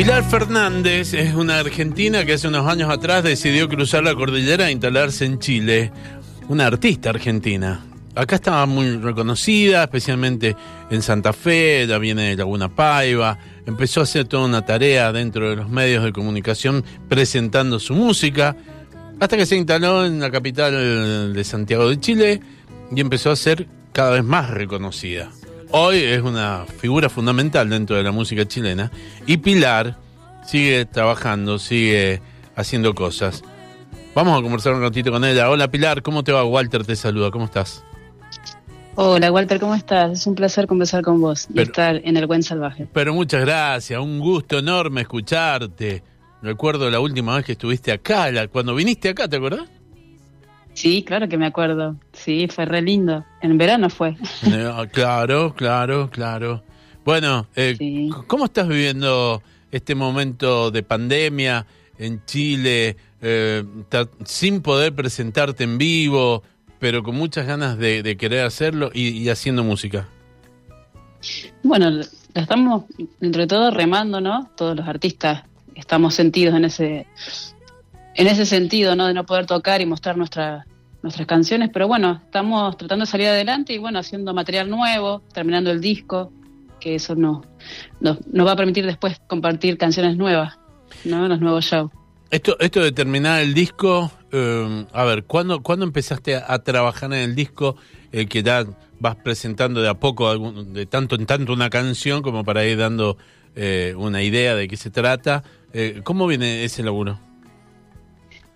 Pilar Fernández es una argentina que hace unos años atrás decidió cruzar la cordillera e instalarse en Chile. Una artista argentina. Acá estaba muy reconocida, especialmente en Santa Fe, ya viene de Laguna Paiva. Empezó a hacer toda una tarea dentro de los medios de comunicación presentando su música, hasta que se instaló en la capital de Santiago de Chile y empezó a ser cada vez más reconocida. Hoy es una figura fundamental dentro de la música chilena y Pilar sigue trabajando, sigue haciendo cosas. Vamos a conversar un ratito con ella. Hola Pilar, ¿cómo te va? Walter te saluda, ¿cómo estás? Hola Walter, ¿cómo estás? Es un placer conversar con vos y estar en el Buen Salvaje. Pero muchas gracias, un gusto enorme escucharte. Recuerdo la última vez que estuviste acá, cuando viniste acá, ¿te acordás? Sí, claro que me acuerdo. Sí, fue re lindo. En verano fue. Eh, claro, claro, claro. Bueno, eh, ¿cómo estás viviendo este momento de pandemia en Chile, eh, sin poder presentarte en vivo, pero con muchas ganas de, querer hacerlo y, haciendo música? Bueno, estamos entre todo remando, ¿no? Todos los artistas estamos sentidos en ese en ese sentido, ¿no? De no poder tocar y mostrar nuestra, nuestras canciones, pero bueno, estamos tratando de salir adelante y bueno, haciendo material nuevo, terminando el disco, que eso no, nos va a permitir después compartir canciones nuevas, ¿no? Los nuevos shows. Esto, esto de terminar el disco, eh, a ver, ¿cuándo, ¿cuándo empezaste a, trabajar en el disco eh, que ya vas presentando de a poco, de tanto en tanto una canción como para ir dando eh, una idea de qué se trata? ¿Cómo viene ese laburo?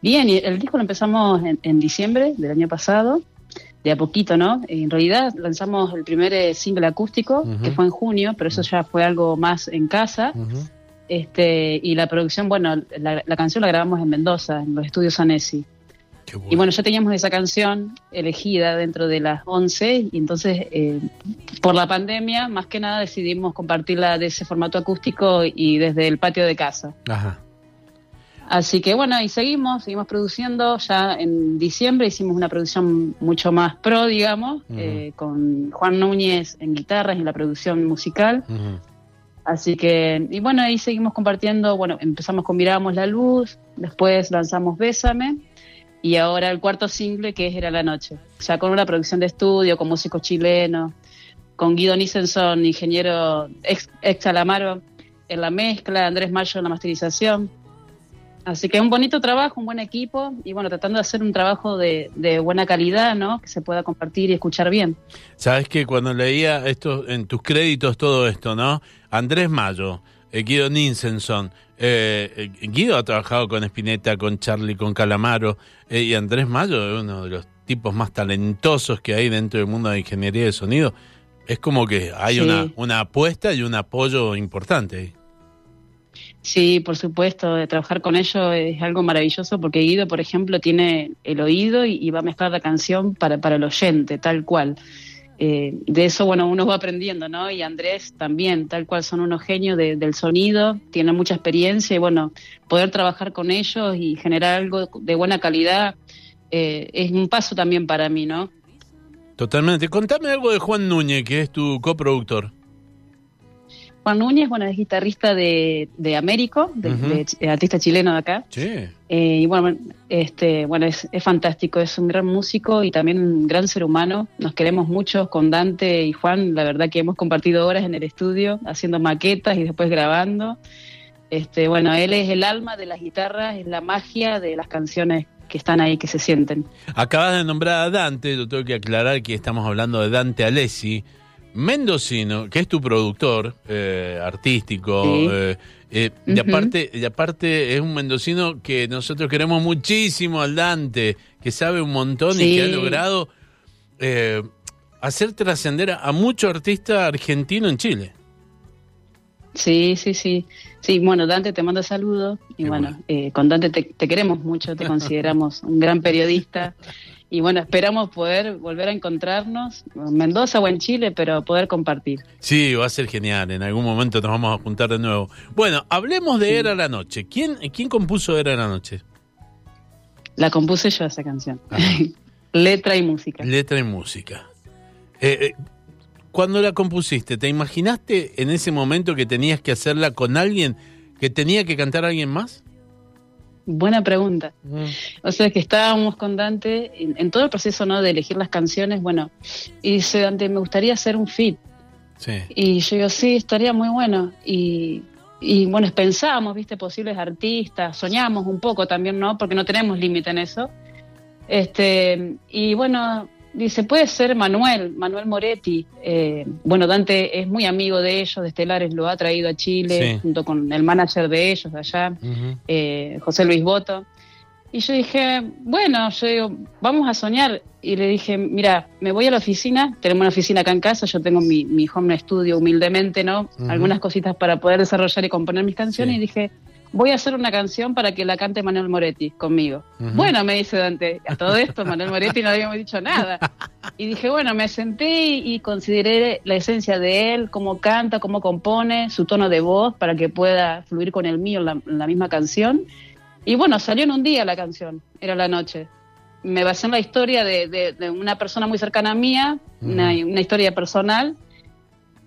Bien, el disco lo empezamos en, diciembre del año pasado, de a poquito, ¿no? En realidad lanzamos el primer eh, single acústico, que fue en junio, pero eso ya fue algo más en casa. este Y la producción, bueno, la, canción la grabamos en Mendoza, en los estudios Anesi. Y bueno, ya teníamos esa canción elegida dentro de las 11 y entonces eh, por la pandemia más que nada decidimos compartirla de ese formato acústico y desde el patio de casa. Ajá. Así que bueno, y seguimos, seguimos produciendo. Ya en diciembre hicimos una producción mucho más pro, digamos, eh, con Juan Núñez en guitarras y en la producción musical. Así que, y bueno, ahí seguimos compartiendo. Bueno, empezamos con Miramos la Luz, después lanzamos Bésame, y ahora el cuarto single que es Era la Noche. Ya con una producción de estudio, con músicos chilenos, con Guido Nissenson, ingeniero ex, ex Alamaro en la mezcla, Andrés Mayo en la masterización. Así que un bonito trabajo, un buen equipo y bueno, tratando de hacer un trabajo de, buena calidad, ¿no? Que se pueda compartir y escuchar bien. Sabes que cuando leía esto en tus créditos todo esto, ¿no? Andrés Mayo, eh, Guido Ninsenson, eh, eh, Guido ha trabajado con Spinetta, con Charlie, con Calamaro y Andrés Mayo es uno de los tipos más talentosos que hay dentro del mundo de ingeniería de sonido. Es como que hay una, una apuesta y un apoyo importante ahí. Sí, por supuesto, de trabajar con ellos es algo maravilloso porque Guido, por ejemplo, tiene el oído y, va a mezclar la canción para, para el oyente, tal cual. Eh, de eso, bueno, uno va aprendiendo, ¿no? Y Andrés también, tal cual son unos genios del sonido, tiene mucha experiencia y bueno, poder trabajar con ellos y generar algo de buena calidad eh, es un paso también para mí, ¿no? Totalmente. Contame algo de Juan Núñez, que es tu coproductor. Juan Núñez, bueno, es guitarrista de, de Américo, de, artista chileno de acá. Sí. Eh, y bueno, este, bueno es, fantástico, es un gran músico y también un gran ser humano. Nos queremos mucho con Dante y Juan, la verdad que hemos compartido horas en el estudio, haciendo maquetas y después grabando. Este, bueno, él es el alma de las guitarras, es la magia de las canciones que están ahí, que se sienten. Acabas de nombrar a Dante, yo tengo que aclarar que estamos hablando de Dante Alessi mendocino, que es tu productor eh, artístico, eh, eh, y, aparte, y aparte es un mendocino que nosotros queremos muchísimo al Dante, que sabe un montón y que ha logrado hacer trascender a, mucho artista argentino en Chile. Sí, sí, sí. Sí, bueno, Dante te manda saludos. Y bueno, con Dante te, queremos mucho, te consideramos un gran periodista y bueno, esperamos poder volver a encontrarnos en Mendoza o en Chile, pero poder compartir. Sí, va a ser genial. En algún momento nos vamos a juntar de nuevo. Bueno, hablemos de Era la Noche. ¿Quién, ¿Quién compuso Era la Noche? La compuse yo esa canción. Letra y música. Letra y música. Eh, eh, cuando la compusiste, ¿te imaginaste en ese momento que tenías que hacerla con alguien que tenía que cantar alguien más? Buena pregunta. Mm. O sea que estábamos con Dante en, en todo el proceso ¿no? de elegir las canciones, bueno, y dice Dante, me gustaría hacer un fit. Sí. Y yo digo, sí, estaría muy bueno. Y, y bueno, pensábamos, viste, posibles artistas, soñamos un poco también, ¿no? Porque no tenemos límite en eso. Este, y bueno, dice, puede ser Manuel, Manuel Moretti. Eh, bueno, Dante es muy amigo de ellos, de Estelares, lo ha traído a Chile, Sí. junto con el manager de ellos de allá, eh, José Luis Boto. Y yo dije, bueno, yo digo, vamos a soñar. Y le dije, mira, me voy a la oficina, tenemos una oficina acá en casa, yo tengo mi, mi home studio humildemente, ¿no? Algunas cositas para poder desarrollar y componer mis canciones. Sí. Y dije, voy a hacer una canción para que la cante Manuel Moretti conmigo. Bueno, me dice Dante, a todo esto Manuel Moretti no habíamos dicho nada. Y dije, bueno, me senté y, consideré la esencia de él, cómo canta, cómo compone, su tono de voz para que pueda fluir con el mío en la, en la misma canción. Y bueno, salió en un día la canción, era la noche. Me basé en la historia de, de- de una persona muy cercana a mía, una, una historia personal,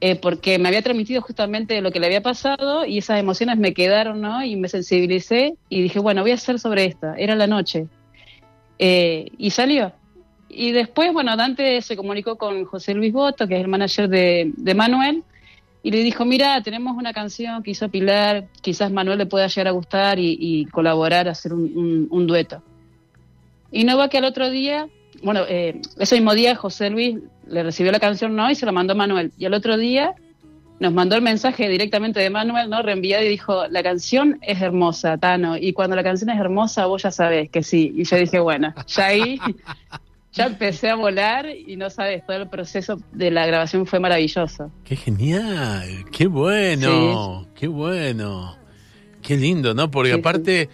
eh, porque me había transmitido justamente lo que le había pasado y esas emociones me quedaron, ¿no? Y me sensibilicé y dije, bueno, voy a hacer sobre esta. Era la noche. Eh, y salió. Y después, bueno, Dante se comunicó con José Luis Boto, que es el manager de, de Manuel, y le dijo, mira, tenemos una canción que hizo Pilar, quizás Manuel le pueda llegar a gustar y, y colaborar, hacer un, un- un dueto. Y no va que al otro día, bueno, eh, ese mismo día José Luis le recibió la canción, ¿no? Y se la mandó a Manuel. Y al otro día nos mandó el mensaje directamente de Manuel, ¿no? Reenviado y dijo, la canción es hermosa, Tano. Y cuando la canción es hermosa, vos ya sabés que sí. Y yo dije, bueno, ya ahí, ya empecé a volar y no sabes, todo el proceso de la grabación fue maravilloso. Qué genial, qué bueno, qué bueno, qué lindo, ¿no? Porque Sí, aparte eh,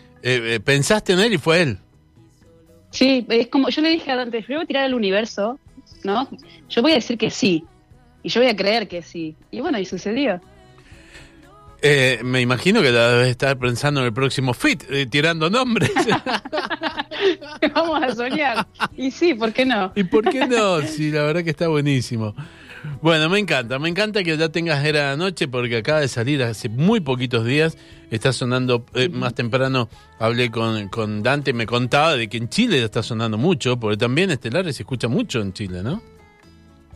eh, pensaste en él y fue él. Sí, es como, yo le dije a Dante, yo voy a tirar al universo, ¿no? Yo voy a decir que sí. Y yo voy a creer que sí. Y bueno, y sucedió. Eh, me imagino que la debes estar pensando en el próximo fit, eh, tirando nombres. Vamos a soñar. Y sí, ¿por qué no? ¿Y por qué no? Sí, la verdad que está buenísimo. Bueno, me encanta, me encanta que ya tengas Era la Noche porque acaba de salir hace muy poquitos días. Está sonando, eh, más temprano hablé con, con Dante, me contaba de que en Chile ya está sonando mucho, porque también Estelares se escucha mucho en Chile, ¿no?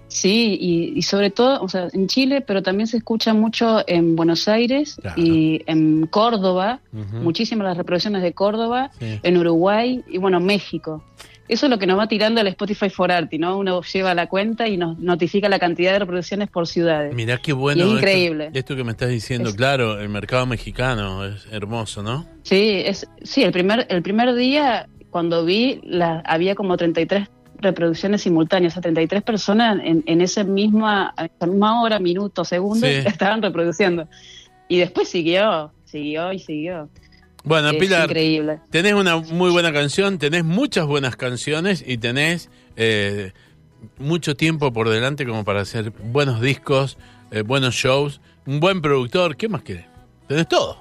Sí, y, y sobre todo, o sea, en Chile, pero también se escucha mucho en Buenos Aires Claro. y en Córdoba, muchísimas las reproducciones de Córdoba, Sí. en Uruguay y bueno, México. Eso es lo que nos va tirando el Spotify for Arty, ¿no? Uno lleva la cuenta y nos notifica la cantidad de reproducciones por ciudades. Mirá qué bueno. Y es increíble. Esto, que me estás diciendo, Es- claro, el mercado mexicano es hermoso, ¿no? Sí, es, sí, el primer, el primer día cuando vi, la, había como 33 reproducciones simultáneas, o sea, 33 personas en, en esa misma, esa misma hora, minuto, segundo, Sí. estaban reproduciendo. Y después siguió, siguió y siguió. Bueno, es Pilar, increíble. tenés una muy buena canción, tenés muchas buenas canciones y tenés eh, mucho tiempo por delante como para hacer buenos discos, eh, buenos shows, un buen productor, ¿qué más querés? Tenés todo.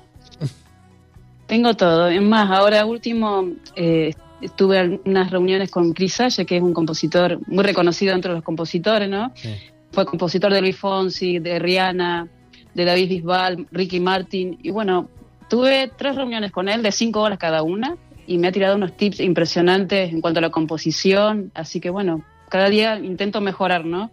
Tengo todo. Es más, ahora último eh, tuve unas reuniones con Chris Salle, que es un compositor muy reconocido entre los compositores, ¿no? Sí. Fue compositor de Luis Fonsi, de Rihanna, de David Bisbal, Ricky Martin. Y bueno, tuve tres reuniones con él de cinco horas cada una y me ha tirado unos tips impresionantes en cuanto a la composición. Así que bueno, cada día intento mejorar, ¿no?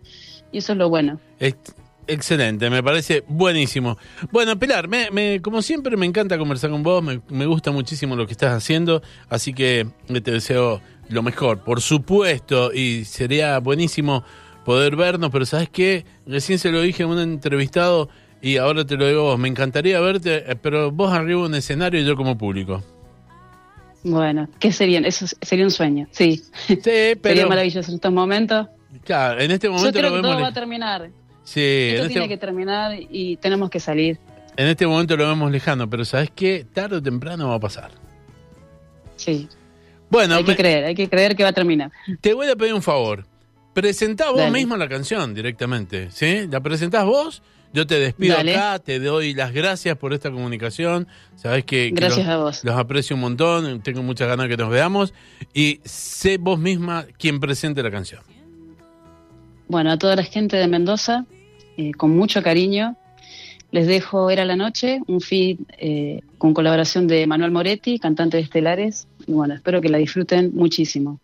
Y eso es lo bueno. Ex- Excelente, me parece buenísimo. Bueno, Pilar, me, me- como siempre me encanta conversar con vos, me, gusta muchísimo lo que estás haciendo, así que te deseo lo mejor, por supuesto, y sería buenísimo poder vernos, pero ¿sabes qué? Recién se lo dije a un entrevistado y ahora te lo digo vos, me encantaría verte, eh, pero vos arriba de un escenario y yo como público. Bueno, ¿qué sería? Eso sería un sueño, sí. Sí, Sería pero maravilloso en estos momentos. claro, en este Yo momento creo lo que todo va a terminar. Sí, Esto en tiene este, que terminar y tenemos que salir. en este momento lo vemos lejano, pero ¿sabes qué? Tarde o temprano va a pasar. Sí. Bueno, hay que me- creer, hay que creer que va a terminar. Te voy a pedir un favor. Presentá vos Dale. misma la canción directamente, ¿sí? La presentás vos, yo te despido Dale. acá, te doy las gracias por esta comunicación. Sabés que, los, a vos. los aprecio un montón, tengo muchas ganas que nos veamos. Y sé vos misma quien presente la canción. Bueno, a toda la gente de Mendoza, eh, con mucho cariño, Les dejo Era la Noche, un feed eh, con colaboración de Manuel Moretti, cantante de Estelares. Y bueno, espero que la disfruten muchísimo.